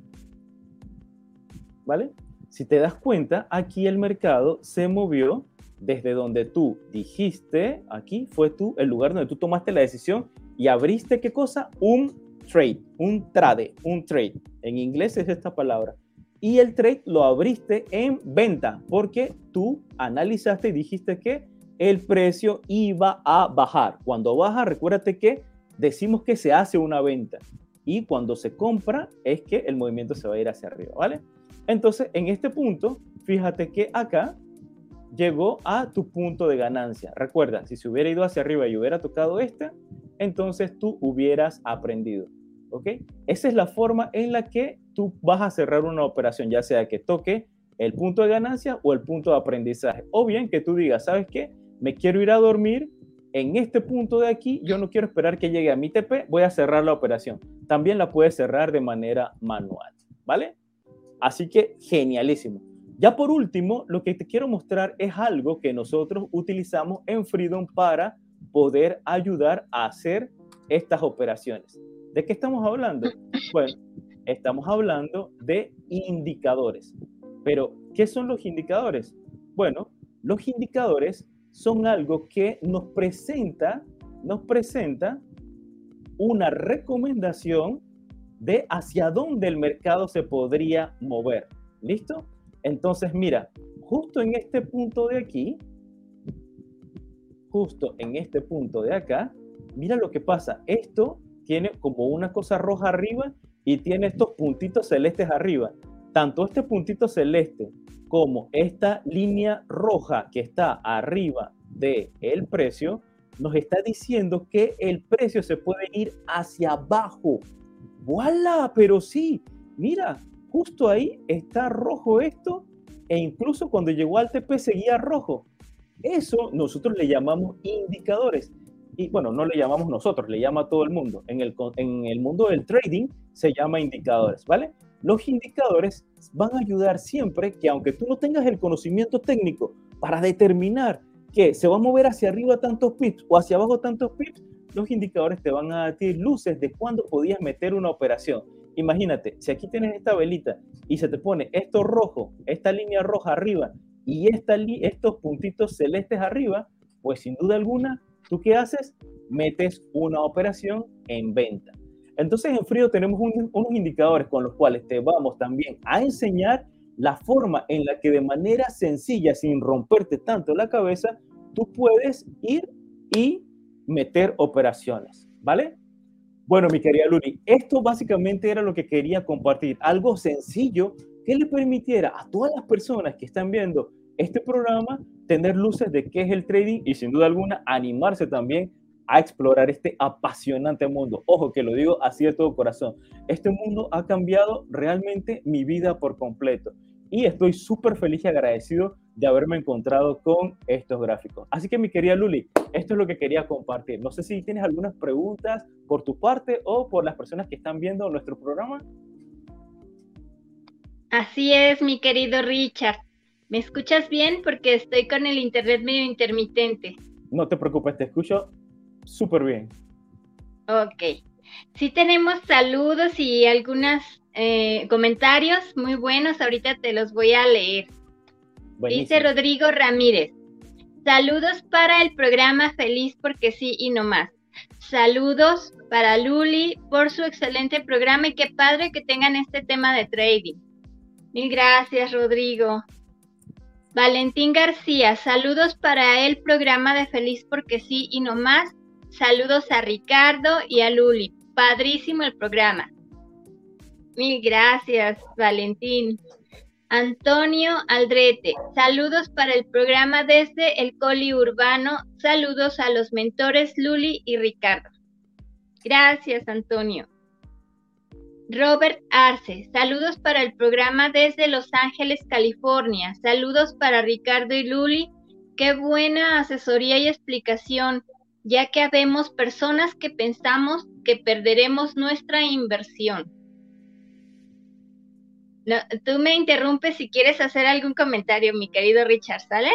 ¿Vale? Si te das cuenta, aquí el mercado se movió desde donde tú dijiste, aquí fue tú el lugar donde tú tomaste la decisión y abriste qué cosa? Un trade, un trade, un trade. En inglés es esta palabra y el trade lo abriste en venta porque tú analizaste y dijiste que el precio iba a bajar. Cuando baja, recuérdate que decimos que se hace una venta y cuando se compra es que el movimiento se va a ir hacia arriba, ¿vale? Entonces, en este punto, fíjate que acá llegó a tu punto de ganancia. Recuerda, si se hubiera ido hacia arriba y hubiera tocado este, entonces tú hubieras aprendido. ¿Ok? Esa es la forma en la que tú vas a cerrar una operación, ya sea que toque el punto de ganancia o el punto de aprendizaje. O bien que tú digas, ¿sabes qué? Me quiero ir a dormir en este punto de aquí, yo no quiero esperar que llegue a mi TP, voy a cerrar la operación. También la puedes cerrar de manera manual, ¿vale? Así que genialísimo. Ya por último, lo que te quiero mostrar es algo que nosotros utilizamos en Freedom para poder ayudar a hacer estas operaciones. ¿De qué estamos hablando? *laughs* Bueno, estamos hablando de indicadores. Pero, ¿qué son los indicadores? Bueno, los indicadores son algo que nos presenta, nos presenta una recomendación de hacia dónde el mercado se podría mover. ¿Listo? Entonces, mira, justo en este punto de aquí, justo en este punto de acá, mira lo que pasa. Esto tiene como una cosa roja arriba y tiene estos puntitos celestes arriba. Tanto este puntito celeste como esta línea roja que está arriba del el precio, nos está diciendo que el precio se puede ir hacia abajo. ¡Voilà! Pero sí, mira, justo ahí está rojo esto e incluso cuando llegó al TP seguía rojo. Eso nosotros le llamamos indicadores. Y bueno, no le llamamos nosotros, le llama todo el mundo. En el, en el mundo del trading se llama indicadores, ¿vale? Los indicadores van a ayudar siempre que aunque tú no tengas el conocimiento técnico para determinar que se va a mover hacia arriba tantos pips o hacia abajo tantos pips, los indicadores te van a decir luces de cuándo podías meter una operación. Imagínate, si aquí tienes esta velita y se te pone esto rojo, esta línea roja arriba y esta estos puntitos celestes arriba, pues sin duda alguna, ¿tú qué haces? Metes una operación en venta. Entonces en frío tenemos unos indicadores con los cuales te vamos también a enseñar la forma en la que de manera sencilla, sin romperte tanto la cabeza, tú puedes ir y meter operaciones, ¿vale? Bueno, mi querida Luli, esto básicamente era lo que quería compartir, algo sencillo que le permitiera a todas las personas que están viendo este programa tener luces de qué es el trading y sin duda alguna animarse también a explorar este apasionante mundo. Ojo que lo digo así de todo corazón. Este mundo ha cambiado realmente mi vida por completo y estoy súper feliz y agradecido de haberme encontrado con estos gráficos. Así que mi querida Luli, esto es lo que quería compartir. No sé si tienes algunas preguntas por tu parte o por las personas que están viendo nuestro programa. Así es, mi querido Richard. ¿Me escuchas bien? Porque estoy con el internet medio intermitente. No te preocupes, te escucho súper bien. Ok. Sí tenemos saludos y algunos eh, comentarios muy buenos. Ahorita te los voy a leer. Dice Rodrigo Ramírez. Saludos para el programa Feliz porque sí y no más. Saludos para Luli por su excelente programa y qué padre que tengan este tema de trading. Mil gracias, Rodrigo. Valentín García, saludos para el programa de Feliz porque sí y no más. Saludos a Ricardo y a Luli. Padrísimo el programa. Mil gracias, Valentín. Antonio Aldrete, saludos para el programa desde el Coli Urbano. Saludos a los mentores Luli y Ricardo. Gracias, Antonio. Robert Arce, saludos para el programa desde Los Ángeles, California. Saludos para Ricardo y Luli. Qué buena asesoría y explicación, ya que habemos personas que pensamos que perderemos nuestra inversión. tú me interrumpes si quieres hacer algún comentario, mi querido Richard, ¿sale?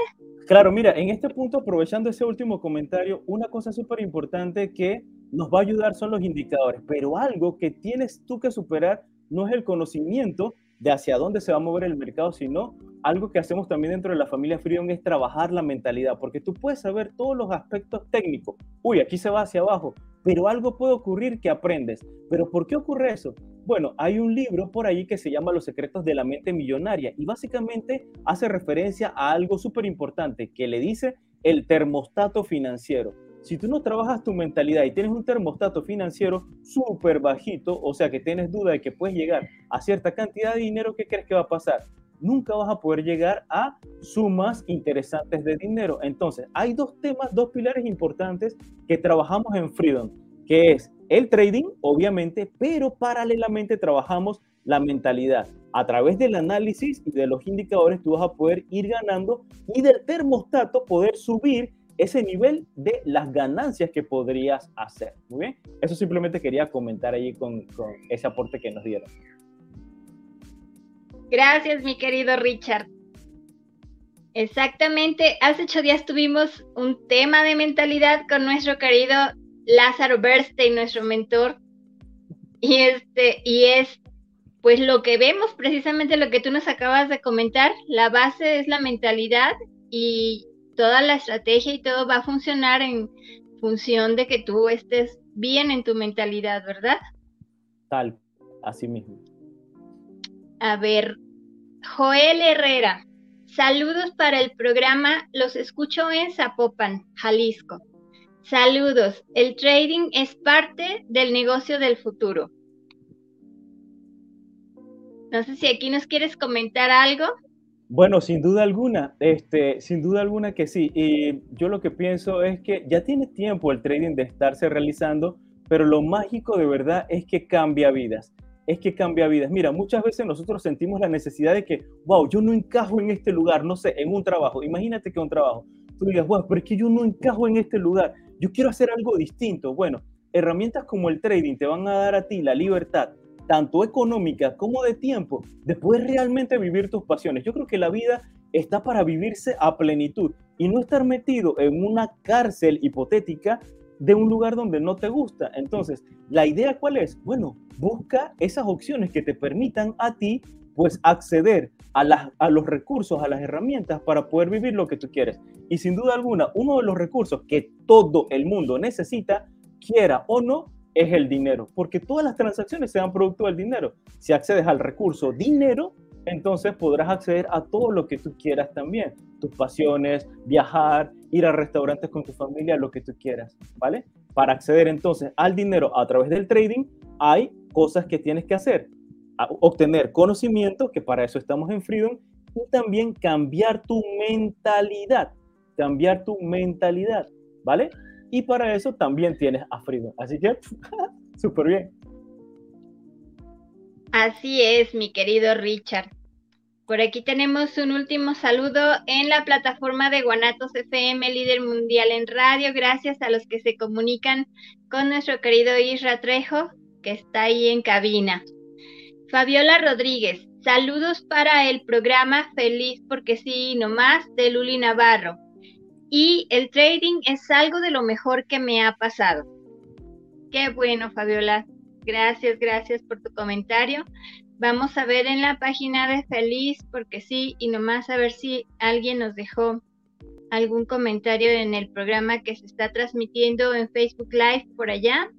Claro, mira, en este punto, aprovechando ese último comentario, una cosa súper importante que nos va a ayudar son los indicadores, pero algo que tienes tú que superar no es el conocimiento de hacia dónde se va a mover el mercado, sino algo que hacemos también dentro de la familia Freedom es trabajar la mentalidad, porque tú puedes saber todos los aspectos técnicos. Uy, aquí se va hacia abajo, pero algo puede ocurrir que aprendes. ¿Pero por qué ocurre eso? Bueno, hay un libro por ahí que se llama Los secretos de la mente millonaria y básicamente hace referencia a algo súper importante que le dice el termostato financiero. Si tú no trabajas tu mentalidad y tienes un termostato financiero súper bajito, o sea que tienes duda de que puedes llegar a cierta cantidad de dinero, ¿qué crees que va a pasar? Nunca vas a poder llegar a sumas interesantes de dinero. Entonces, hay dos temas, dos pilares importantes que trabajamos en Freedom, que es el trading, obviamente, pero paralelamente trabajamos la mentalidad. A través del análisis y de los indicadores tú vas a poder ir ganando y del termostato poder subir ese nivel de las ganancias que podrías hacer. Muy bien, eso simplemente quería comentar ahí con, con ese aporte que nos dieron. Gracias, mi querido Richard. Exactamente, hace ocho días tuvimos un tema de mentalidad con nuestro querido Lázaro Bernstein, nuestro mentor. Y este, y es pues lo que vemos, precisamente lo que tú nos acabas de comentar, la base es la mentalidad y toda la estrategia y todo va a funcionar en función de que tú estés bien en tu mentalidad, ¿verdad? Tal, así mismo. A ver, Joel Herrera, saludos para el programa, los escucho en Zapopan, Jalisco. Saludos, el trading es parte del negocio del futuro. No sé si aquí nos quieres comentar algo. Bueno, sin duda alguna, este, sin duda alguna que sí. Y yo lo que pienso es que ya tiene tiempo el trading de estarse realizando, pero lo mágico de verdad es que cambia vidas. Es que cambia vidas. Mira, muchas veces nosotros sentimos la necesidad de que, wow, yo no encajo en este lugar, no sé, en un trabajo. Imagínate que un trabajo. Tú digas, wow, pero es que yo no encajo en este lugar. Yo quiero hacer algo distinto. Bueno, herramientas como el trading te van a dar a ti la libertad tanto económica como de tiempo, de poder realmente vivir tus pasiones. Yo creo que la vida está para vivirse a plenitud y no estar metido en una cárcel hipotética de un lugar donde no te gusta. Entonces, la idea cuál es? Bueno, busca esas opciones que te permitan a ti pues acceder a, las, a los recursos, a las herramientas para poder vivir lo que tú quieres. Y sin duda alguna, uno de los recursos que todo el mundo necesita, quiera o no, es el dinero, porque todas las transacciones se dan producto del dinero. Si accedes al recurso dinero, entonces podrás acceder a todo lo que tú quieras también, tus pasiones, viajar, ir a restaurantes con tu familia, lo que tú quieras, ¿vale? Para acceder entonces al dinero a través del trading, hay cosas que tienes que hacer. Obtener conocimiento, que para eso estamos en Freedom, y también cambiar tu mentalidad, cambiar tu mentalidad, ¿vale? Y para eso también tienes a. Así que, *laughs* súper bien. Así es, mi querido Richard. Por aquí tenemos un último saludo en la plataforma de Guanatos FM, líder mundial en radio. Gracias a los que se comunican con nuestro querido Isra Trejo, que está ahí en cabina. Fabiola Rodríguez, saludos para el programa Feliz porque sí, nomás de Luli Navarro y el trading es algo de lo mejor que me ha pasado. Qué bueno, Fabiola. Gracias, gracias por tu comentario. Vamos a ver en la página de Feliz, porque sí, y nomás a ver si alguien nos dejó algún comentario en el programa que se está transmitiendo en Facebook Live por allá.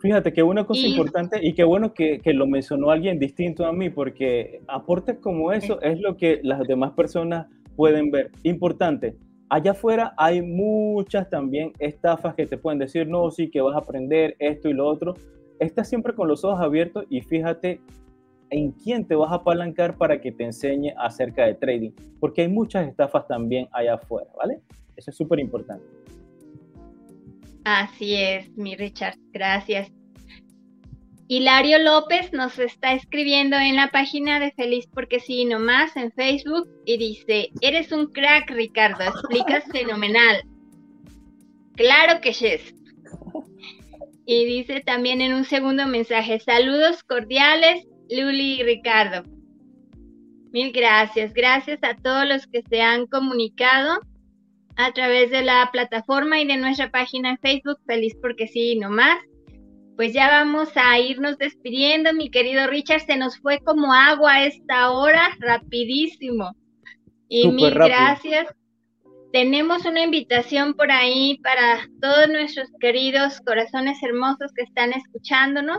Fíjate que una cosa importante y qué bueno que, que, lo mencionó alguien distinto a mí, porque aportes como eso es lo que las demás personas pueden ver. Importante, allá afuera hay muchas también estafas que te pueden decir, no, sí, que vas a aprender esto y lo otro. Estás siempre con los ojos abiertos y fíjate en quién te vas a apalancar para que te enseñe acerca de trading, porque hay muchas estafas también allá afuera, ¿vale? Eso es súper importante. Así es, mi Richard, gracias. Hilario López nos está escribiendo en la página de Feliz porque sí, nomás en Facebook y dice, eres un crack Ricardo, explicas fenomenal. Claro que yes. Y dice también en un segundo mensaje, saludos cordiales, Luli y Ricardo. Mil gracias. Gracias a todos los que se han comunicado a través de la plataforma y de nuestra página en Facebook, Feliz porque sí, nomás pues ya vamos a irnos despidiendo, mi querido Richard. Se nos fue como agua esta hora, rapidísimo. Y mil gracias. Tenemos una invitación por ahí para todos nuestros queridos corazones hermosos que están escuchándonos.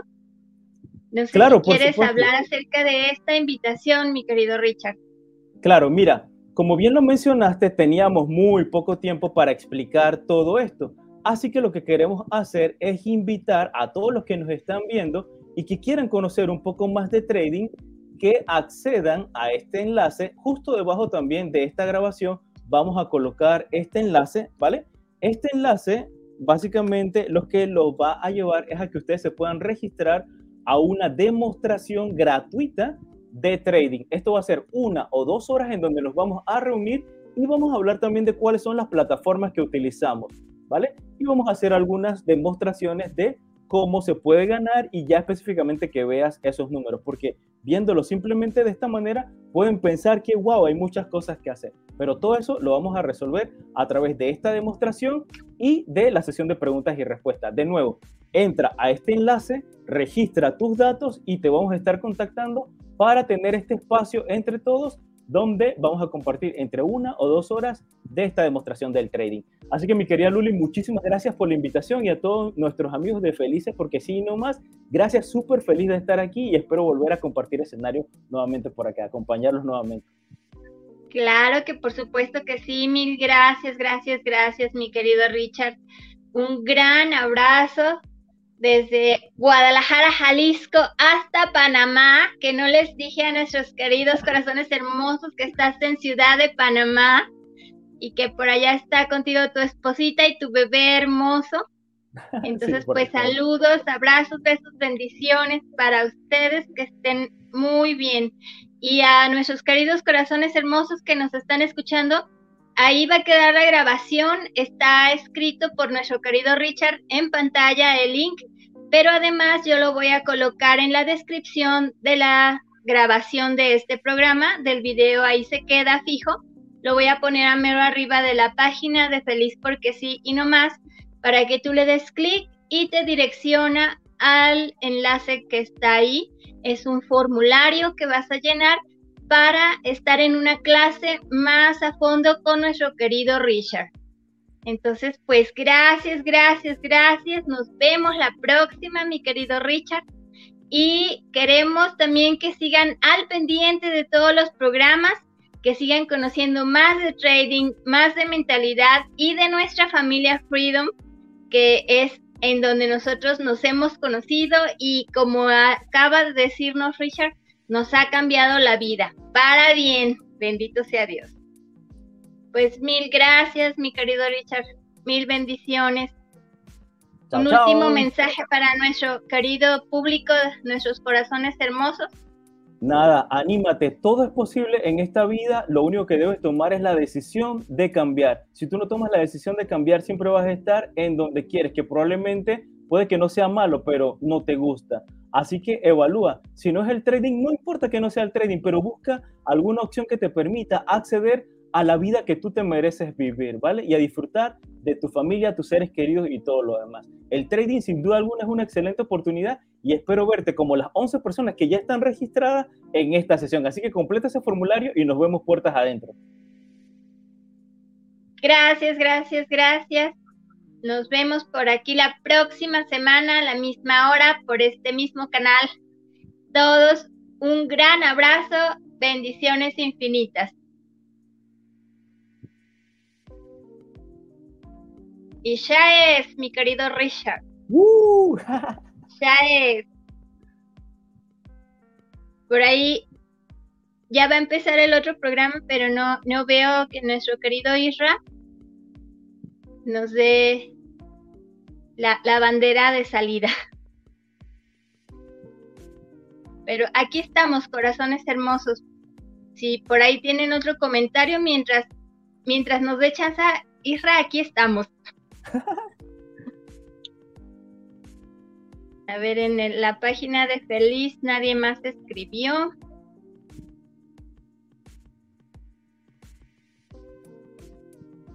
No sé si quieres hablar acerca de esta invitación, mi querido Richard. Claro, mira, como bien lo mencionaste, teníamos muy poco tiempo para explicar todo esto. Así que lo que queremos hacer es invitar a todos los que nos están viendo y que quieran conocer un poco más de trading, que accedan a este enlace. Justo debajo también de esta grabación vamos a colocar este enlace, ¿vale? Este enlace básicamente lo que lo va a llevar es a que ustedes se puedan registrar a una demostración gratuita de trading. Esto va a ser una o dos horas en donde nos vamos a reunir y vamos a hablar también de cuáles son las plataformas que utilizamos, ¿vale? Y vamos a hacer algunas demostraciones de cómo se puede ganar y ya específicamente que veas esos números, porque viéndolo simplemente de esta manera pueden pensar que, wow, hay muchas cosas que hacer, pero todo eso lo vamos a resolver a través de esta demostración y de la sesión de preguntas y respuestas. De nuevo, entra a este enlace, registra tus datos y te vamos a estar contactando para tener este espacio entre todos donde vamos a compartir entre una o dos horas de esta demostración del trading. Así que mi querida Luli, muchísimas gracias por la invitación y a todos nuestros amigos de Felices, porque sí, no más, gracias, súper feliz de estar aquí y espero volver a compartir escenario nuevamente por acá, acompañarlos nuevamente. Claro que por supuesto que sí, mil gracias, gracias, gracias, mi querido Richard. Un gran abrazo desde Guadalajara, Jalisco, hasta Panamá, que no les dije a nuestros queridos corazones hermosos que estás en Ciudad de Panamá y que por allá está contigo tu esposita y tu bebé hermoso. *laughs* Entonces, pues saludos, abrazos, besos, bendiciones para ustedes, que estén muy bien. Y a nuestros queridos corazones hermosos que nos están escuchando, Ahí va a quedar la grabación, está escrito por nuestro querido Richard en pantalla el link, pero además yo lo voy a colocar en la descripción de la grabación de este programa, del video ahí se queda fijo. Lo voy a poner a mero arriba de la página de Feliz porque sí y no más, para que tú le des clic y te direcciona al enlace que está ahí. Es un formulario que vas a llenar para estar en una clase más a fondo con nuestro querido Richard. Entonces, pues gracias, gracias, gracias. Nos vemos la próxima, mi querido Richard. Y queremos también que sigan al pendiente de todos los programas, que sigan conociendo más de trading, más de mentalidad y de nuestra familia Freedom, que es en donde nosotros nos hemos conocido y como acaba de decirnos Richard, nos ha cambiado la vida para bien. Bendito sea Dios. Pues mil gracias, mi querido Richard. Mil bendiciones. Un último mensaje para nuestro querido público, nuestros corazones hermosos. Nada, anímate, todo es posible en esta vida, lo único que debes tomar es la decisión de cambiar. Si tú no tomas la decisión de cambiar, siempre vas a estar en donde quieres, que probablemente puede que no sea malo, pero no te gusta. Así que evalúa. Si no es el trading, no importa que no sea el trading, pero busca alguna opción que te permita acceder a la vida que tú te mereces vivir, ¿vale? Y a disfrutar de tu familia, tus seres queridos y todo lo demás. El trading sin duda alguna es una excelente oportunidad y espero verte como las 11 personas que ya están registradas en esta sesión. Así que completa ese formulario y nos vemos puertas adentro. Gracias, gracias, gracias. Nos vemos por aquí la próxima semana a la misma hora por este mismo canal. Todos un gran abrazo, bendiciones infinitas. Y ya es, mi querido Richard. ¡Uh! *laughs* ya es. Por ahí ya va a empezar el otro programa, pero no, no veo que nuestro querido Isra nos dé la, bandera de salida. Pero aquí estamos, corazones hermosos. Si por ahí tienen otro comentario mientras, mientras nos dé chance, Isra, aquí estamos. *laughs* A ver, en la página de Feliz nadie más escribió.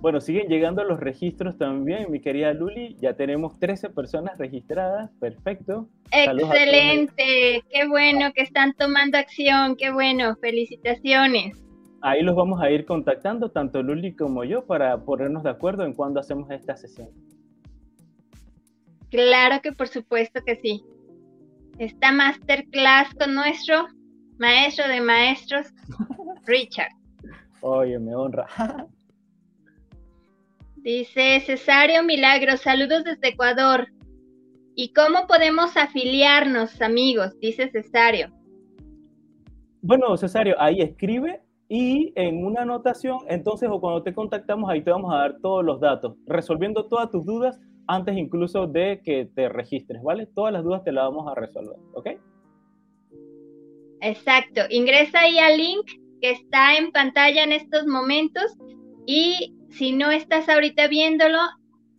Bueno, siguen llegando los registros también, mi querida Luli. Ya tenemos 13 personas registradas. Perfecto. Excelente. Qué bueno que están tomando acción. Qué bueno. Felicitaciones. Ahí los vamos a ir contactando, tanto Luli como yo, para ponernos de acuerdo en cuándo hacemos esta sesión. Claro que por supuesto que sí. Esta masterclass con nuestro maestro de maestros, *laughs* Richard. Oye, me honra. *laughs* Dice Cesario Milagro, saludos desde Ecuador. ¿Y cómo podemos afiliarnos, amigos? Dice Cesario. Bueno, Cesario, ahí escribe y en una anotación, entonces, o cuando te contactamos, ahí te vamos a dar todos los datos, resolviendo todas tus dudas antes incluso de que te registres, ¿vale? Todas las dudas te las vamos a resolver, ¿ok? Exacto. Ingresa ahí al link que está en pantalla en estos momentos y si no estás ahorita viéndolo,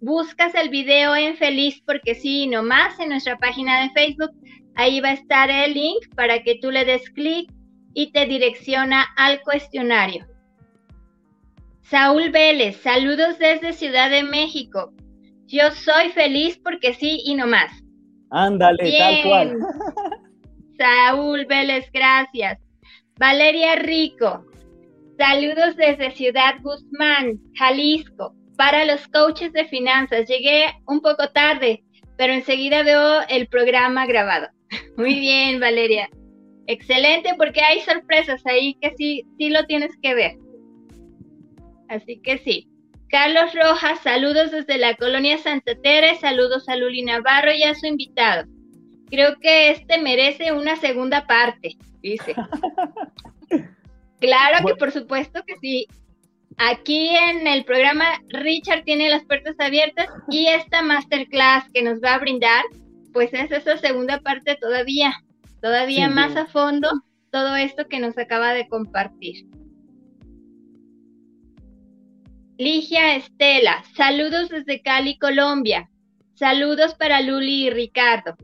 buscas el video en Feliz porque sí, nomás en nuestra página de Facebook, ahí va a estar el link para que tú le des clic y te direcciona al cuestionario. Saúl Vélez, saludos desde Ciudad de México. Yo soy feliz porque sí y no más. Ándale, tal cual. Saúl Vélez, gracias. Valeria Rico, saludos desde Ciudad Guzmán, Jalisco. Para los coaches de finanzas, llegué un poco tarde, pero enseguida veo el programa grabado. *laughs* Muy bien, Valeria. Excelente, porque hay sorpresas ahí que sí, sí lo tienes que ver. Así que sí. Carlos Rojas, saludos desde la colonia Santa Tere, saludos a Luli Navarro y a su invitado. Creo que este merece una segunda parte, dice. *laughs* claro que por supuesto que sí. Aquí en el programa Richard tiene las puertas abiertas y esta masterclass que nos va a brindar, pues es esa segunda parte todavía todavía más a fondo todo esto que nos acaba de compartir. Ligia Estela, saludos desde Cali, Colombia. Saludos para Luli y Ricardo.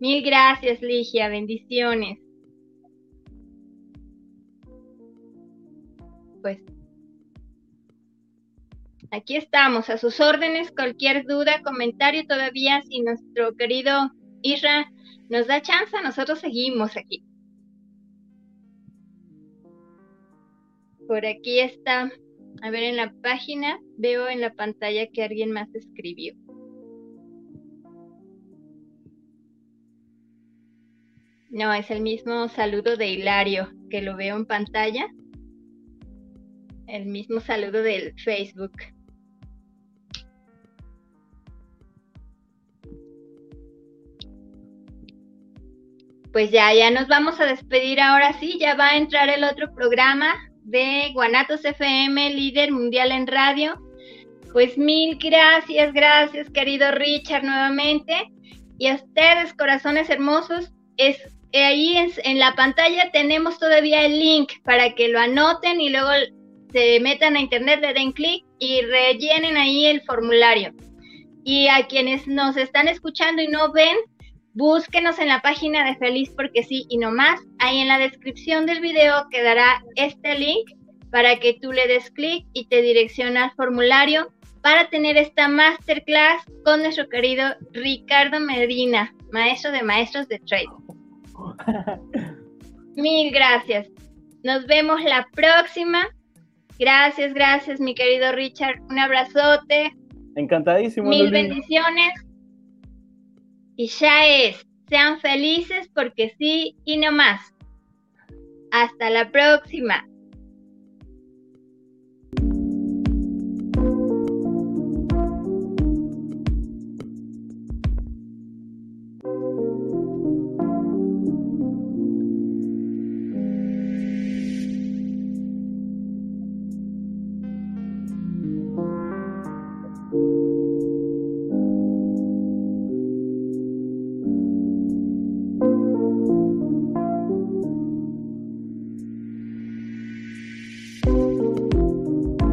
Mil gracias, Ligia, bendiciones. Pues aquí estamos, a sus órdenes, cualquier duda, comentario todavía, si nuestro querido Isra nos da chance, nosotros seguimos aquí. Por aquí está, a ver en la página, veo en la pantalla que alguien más escribió. No, es el mismo saludo de Hilario que lo veo en pantalla. El mismo saludo del Facebook. pues ya, ya nos vamos a despedir ahora sí, ya va a entrar el otro programa de Guanatos FM, líder mundial en radio. Pues mil gracias, gracias querido Richard nuevamente. Y a ustedes, corazones hermosos, es ahí en, en la pantalla tenemos todavía el link para que lo anoten y luego se metan a internet, le den clic y rellenen ahí el formulario. Y a quienes nos están escuchando y no ven, Búsquenos en la página de Feliz porque sí y no más. Ahí en la descripción del video quedará este link para que tú le des clic y te direcciona al formulario para tener esta masterclass con nuestro querido Ricardo Medina, maestro de maestros de trade. *laughs* Mil gracias. Nos vemos la próxima. Gracias, gracias, mi querido Richard. Un abrazote. Encantadísimo. Mil bendiciones y ya es. Sean felices porque sí y no más. Hasta la próxima.